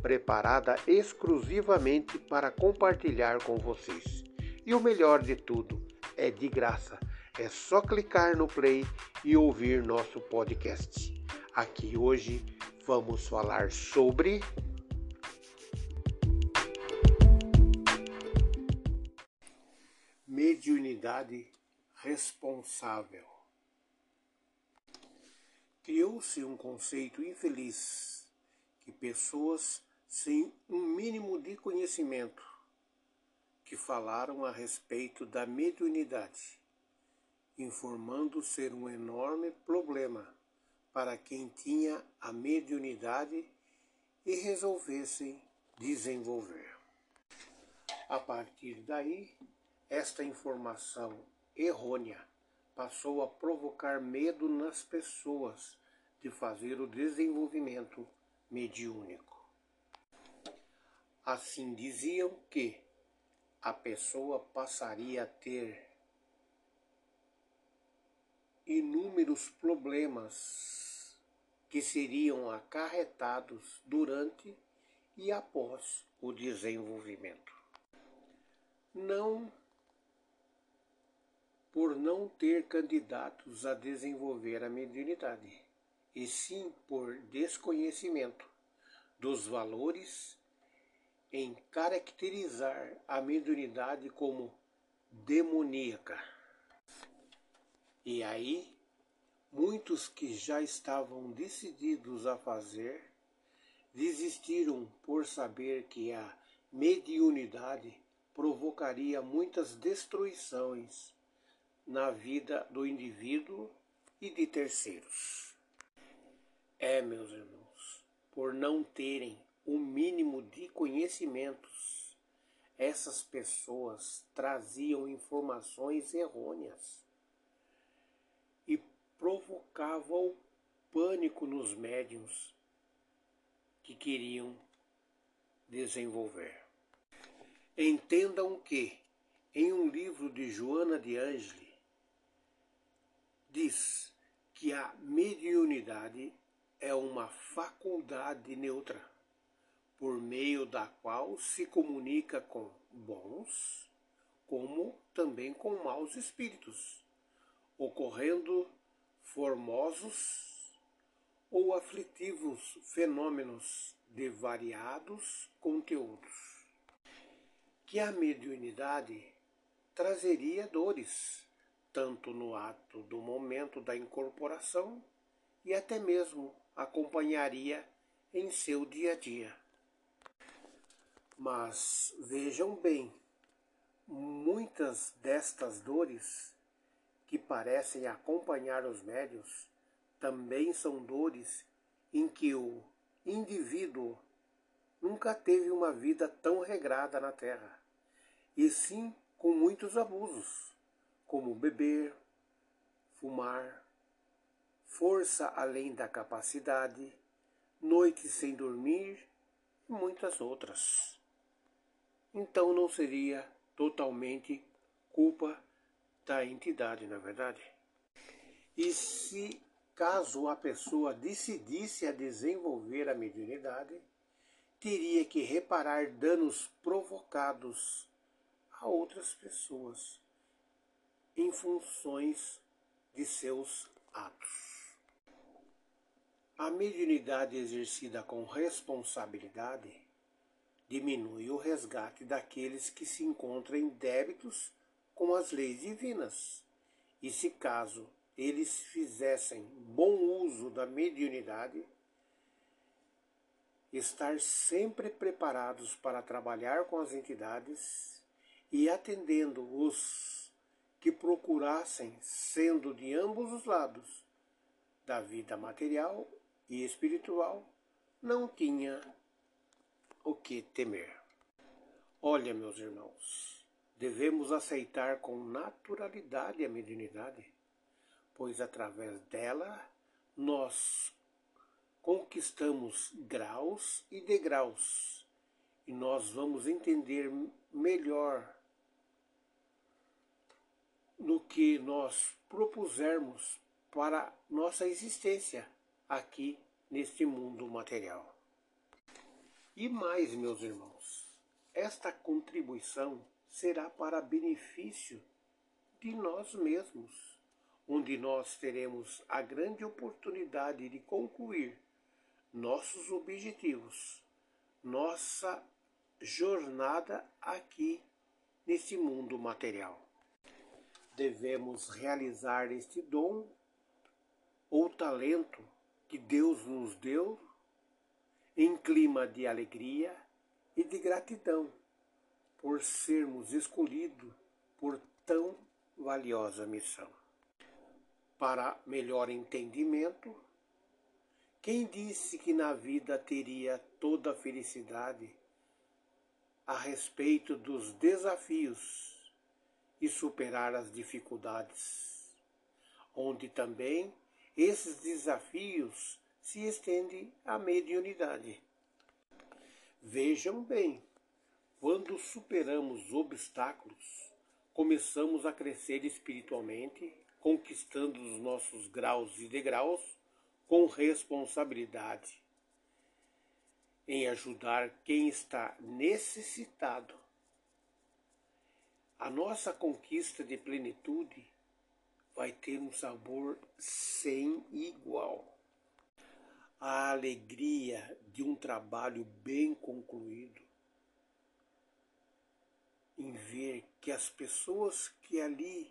preparada exclusivamente para compartilhar com vocês. E o melhor de tudo, é de graça. É só clicar no play e ouvir nosso podcast. Aqui hoje vamos falar sobre mediunidade responsável. Criou-se um conceito infeliz que pessoas sem um mínimo de conhecimento que falaram a respeito da mediunidade, informando ser um enorme problema para quem tinha a mediunidade e resolvessem desenvolver. A partir daí, esta informação errônea passou a provocar medo nas pessoas de fazer o desenvolvimento mediúnico. Assim diziam que a pessoa passaria a ter inúmeros problemas que seriam acarretados durante e após o desenvolvimento. Não por não ter candidatos a desenvolver a mediunidade, e sim por desconhecimento dos valores em caracterizar a mediunidade como demoníaca. E aí, muitos que já estavam decididos a fazer, desistiram por saber que a mediunidade provocaria muitas destruições na vida do indivíduo e de terceiros. É, meus irmãos, por não terem o mínimo de conhecimentos, essas pessoas traziam informações errôneas e provocavam pânico nos médiums que queriam desenvolver. Entendam que, em um livro de Joana de Angeli, diz que a mediunidade é uma faculdade neutra, por meio da qual se comunica com bons, como também com maus espíritos, ocorrendo formosos ou aflitivos fenômenos de variados conteúdos, que a mediunidade trazeria dores tanto no ato do momento da incorporação e até mesmo acompanharia em seu dia a dia. Mas vejam bem, muitas destas dores que parecem acompanhar os médios também são dores em que o indivíduo nunca teve uma vida tão regrada na Terra, e sim com muitos abusos como beber, fumar, força além da capacidade, noites sem dormir e muitas outras. Então não seria totalmente culpa da entidade, na é verdade. E se caso a pessoa decidisse a desenvolver a mediunidade, teria que reparar danos provocados a outras pessoas em funções de seus atos. A mediunidade exercida com responsabilidade diminui o resgate daqueles que se encontram em débitos com as leis divinas. E se caso eles fizessem bom uso da mediunidade, estar sempre preparados para trabalhar com as entidades e atendendo os que procurassem, sendo de ambos os lados da vida material e espiritual, não tinha o que temer. Olha, meus irmãos, devemos aceitar com naturalidade a mediunidade, pois através dela nós conquistamos graus e degraus e nós vamos entender melhor no que nós propusermos para nossa existência aqui neste mundo material. E mais, meus irmãos, esta contribuição será para benefício de nós mesmos, onde nós teremos a grande oportunidade de concluir nossos objetivos, nossa jornada aqui nesse mundo material. Devemos realizar este dom ou talento que Deus nos deu em clima de alegria e de gratidão por sermos escolhidos por tão valiosa missão. Para melhor entendimento, quem disse que na vida teria toda a felicidade a respeito dos desafios e superar as dificuldades, onde também esses desafios se estendem à mediunidade. Vejam bem, quando superamos obstáculos, começamos a crescer espiritualmente, conquistando os nossos graus e degraus com responsabilidade em ajudar quem está necessitado. A nossa conquista de plenitude vai ter um sabor sem igual. A alegria de um trabalho bem concluído, em ver que as pessoas que ali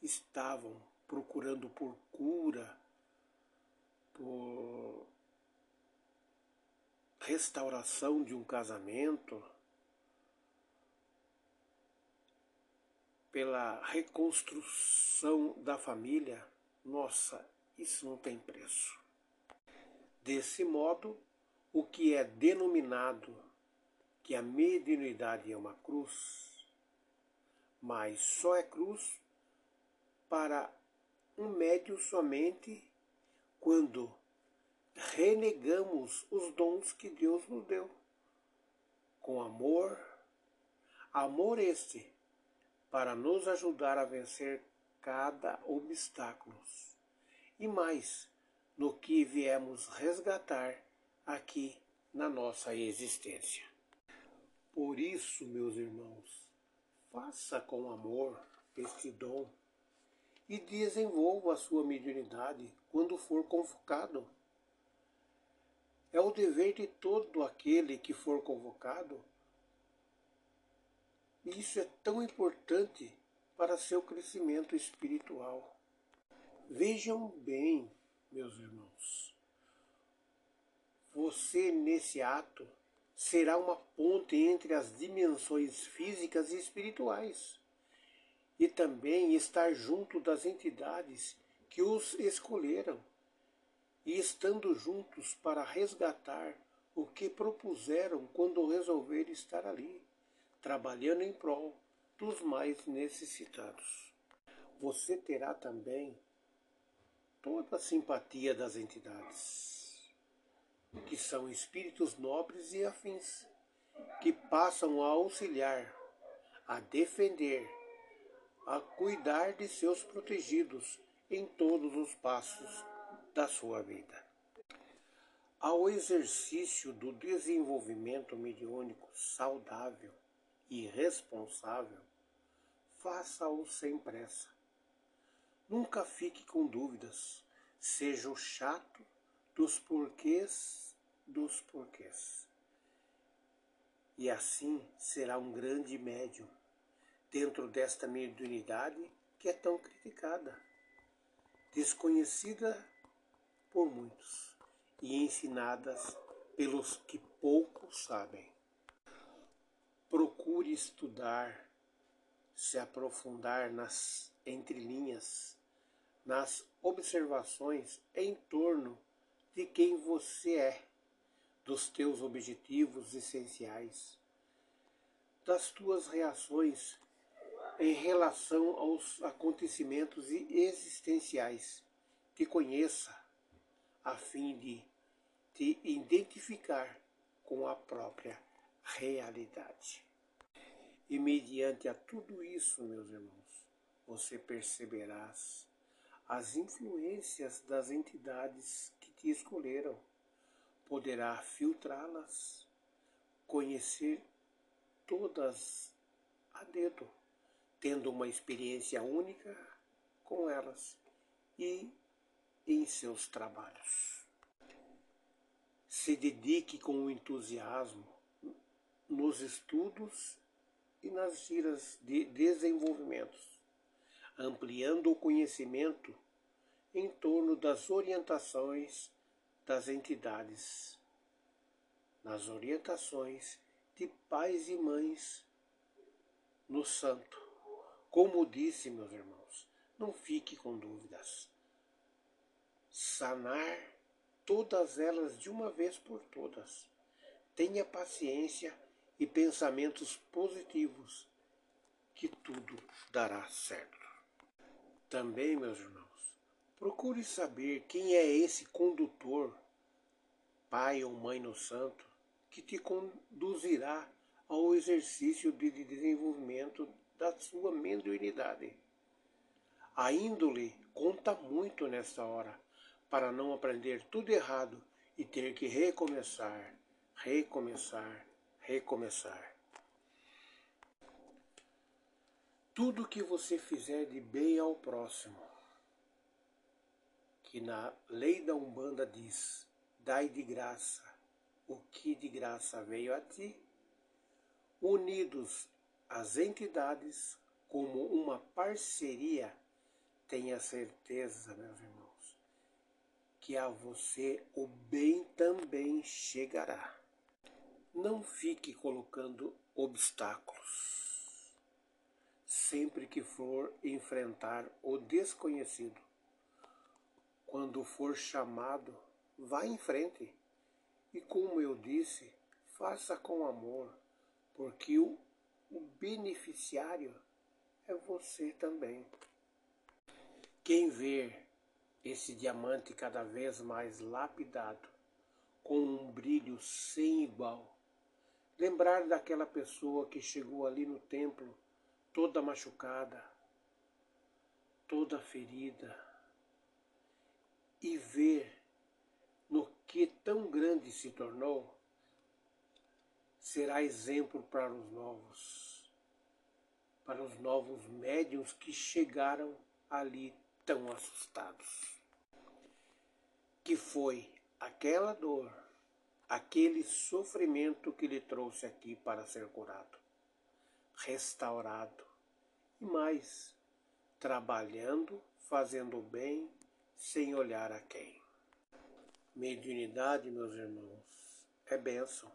estavam procurando por cura, por restauração de um casamento, pela reconstrução da família, nossa, isso não tem preço. Desse modo, o que é denominado que a mediunidade é uma cruz, mas só é cruz para um médio somente quando renegamos os dons que Deus nos deu. Com amor, amor este para nos ajudar a vencer cada obstáculo. E mais, no que viemos resgatar aqui na nossa existência. Por isso, meus irmãos, faça com amor este dom e desenvolva a sua mediunidade quando for convocado. É o dever de todo aquele que for convocado e isso é tão importante para seu crescimento espiritual. Vejam bem, meus irmãos, você nesse ato será uma ponte entre as dimensões físicas e espirituais e também estar junto das entidades que os escolheram e estando juntos para resgatar o que propuseram quando resolver estar ali trabalhando em prol dos mais necessitados. Você terá também toda a simpatia das entidades, que são espíritos nobres e afins, que passam a auxiliar, a defender, a cuidar de seus protegidos em todos os passos da sua vida. Ao exercício do desenvolvimento mediúnico saudável, e responsável, faça-o sem pressa. Nunca fique com dúvidas, seja o chato dos porquês dos porquês. E assim será um grande médium dentro desta mediunidade que é tão criticada, desconhecida por muitos e ensinadas pelos que pouco sabem. Procure estudar, se aprofundar nas entrelinhas, nas observações em torno de quem você é, dos teus objetivos essenciais, das tuas reações em relação aos acontecimentos existenciais. Te conheça a fim de te identificar com a própria realidade. E mediante a tudo isso, meus irmãos, você perceberás as influências das entidades que te escolheram. Poderá filtrá-las, conhecer todas a dedo, tendo uma experiência única com elas e em seus trabalhos. Se dedique com entusiasmo nos estudos e nas giras de desenvolvimentos, ampliando o conhecimento em torno das orientações das entidades, nas orientações de pais e mães no santo. Como disse, meus irmãos, não fique com dúvidas. Sanar todas elas de uma vez por todas. Tenha paciência e pensamentos positivos, que tudo dará certo. Também, meus irmãos, procure saber quem é esse condutor, pai ou mãe no santo, que te conduzirá ao exercício de desenvolvimento da sua mediunidade. A índole conta muito nesta hora, para não aprender tudo errado e ter que recomeçar, recomeçar, recomeçar. Tudo que você fizer de bem ao próximo, que na lei da Umbanda diz, dai de graça o que de graça veio a ti, unidos as entidades como uma parceria, tenha certeza, meus irmãos, que a você o bem também chegará. Não fique colocando obstáculos sempre que for enfrentar o desconhecido. Quando for chamado, vá em frente. E como eu disse, faça com amor, porque o, o beneficiário é você também. Quem vê esse diamante cada vez mais lapidado, com um brilho sem igual, Lembrar daquela pessoa que chegou ali no templo toda machucada, toda ferida, e ver no que tão grande se tornou, será exemplo para os novos, para os novos médiums que chegaram ali tão assustados. Que foi aquela dor aquele sofrimento que lhe trouxe aqui para ser curado, restaurado e mais, trabalhando, fazendo o bem, sem olhar a quem. Mediunidade, meus irmãos, é bênção.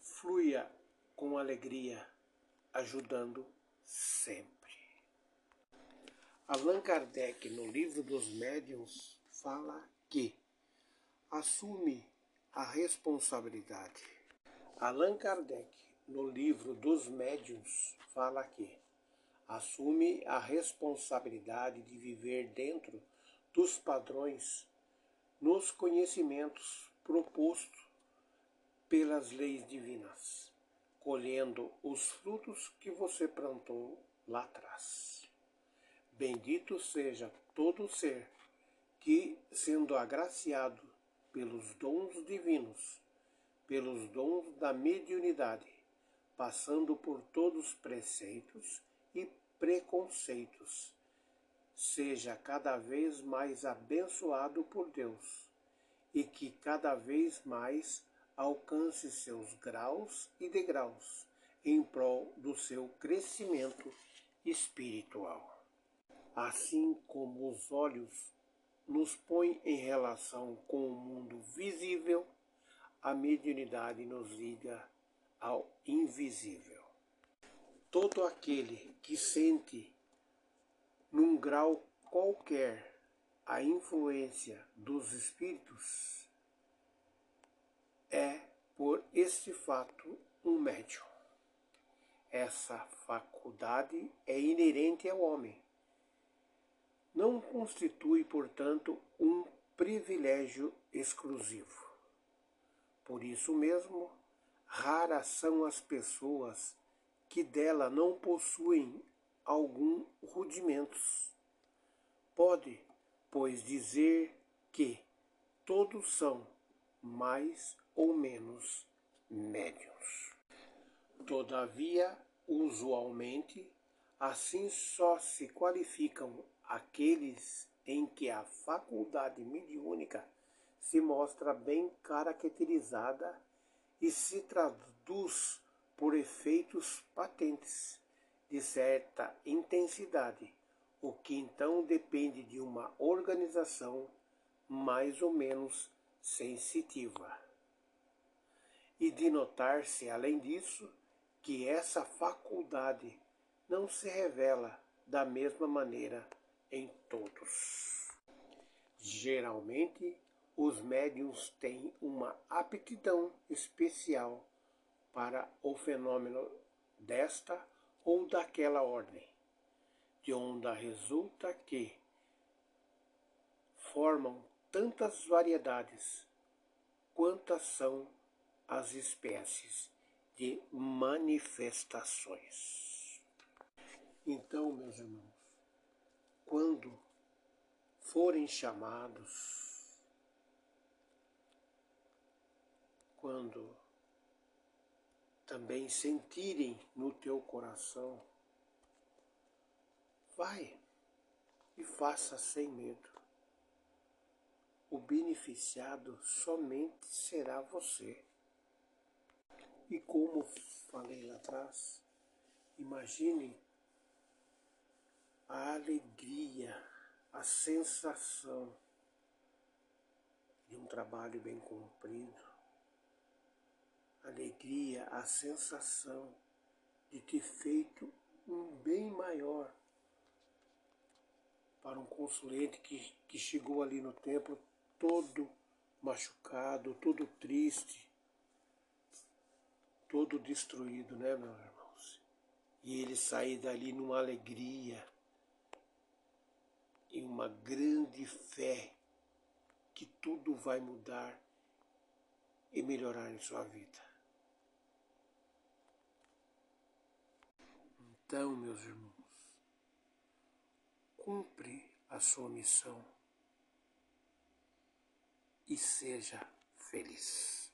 Fluia com alegria, ajudando sempre. Allan Kardec, no livro dos médiuns, fala que assume a responsabilidade. Allan Kardec, no livro dos Médiuns, fala que assume a responsabilidade de viver dentro dos padrões nos conhecimentos propostos pelas leis divinas, colhendo os frutos que você plantou lá atrás. Bendito seja todo ser que, sendo agraciado pelos dons divinos, pelos dons da mediunidade, passando por todos os preceitos e preconceitos. Seja cada vez mais abençoado por Deus e que cada vez mais alcance seus graus e degraus em prol do seu crescimento espiritual. Assim como os olhos nos põe em relação com o mundo visível, a mediunidade nos liga ao invisível. Todo aquele que sente, num grau qualquer, a influência dos espíritos é por este fato um médium. Essa faculdade é inerente ao homem. Não constitui, portanto, um privilégio exclusivo. Por isso mesmo, raras são as pessoas que dela não possuem algum rudimentos. Pode, pois, dizer que todos são mais ou menos médios. Todavia, usualmente, assim só se qualificam aqueles em que a faculdade mediúnica se mostra bem caracterizada e se traduz por efeitos patentes de certa intensidade, o que então depende de uma organização mais ou menos sensitiva. E de notar-se, além disso, que essa faculdade não se revela da mesma maneira em todos. Geralmente, os médiums têm uma aptidão especial para o fenômeno desta ou daquela ordem, de onde resulta que formam tantas variedades quantas são as espécies de manifestações. Então, meus irmãos, quando forem chamados, quando também sentirem no teu coração, vai e faça sem medo. O beneficiado somente será você. E como falei lá atrás, imagine a alegria, a sensação de um trabalho bem cumprido, alegria, a sensação de ter feito um bem maior para um consulente que, que chegou ali no templo todo machucado, todo triste, todo destruído, né, meus irmãos? E ele sair dali numa alegria e uma grande fé que tudo vai mudar e melhorar em sua vida. Então, meus irmãos, cumpre a sua missão e seja feliz.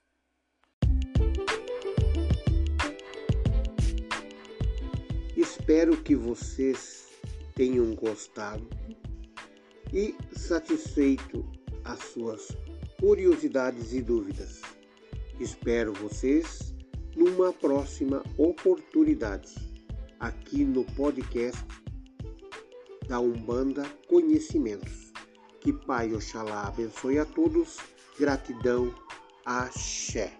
Espero que vocês tenham gostado e satisfeito as suas curiosidades e dúvidas. Espero vocês numa próxima oportunidade aqui no podcast da Umbanda Conhecimentos. Que Pai Oxalá abençoe a todos. Gratidão. Axé.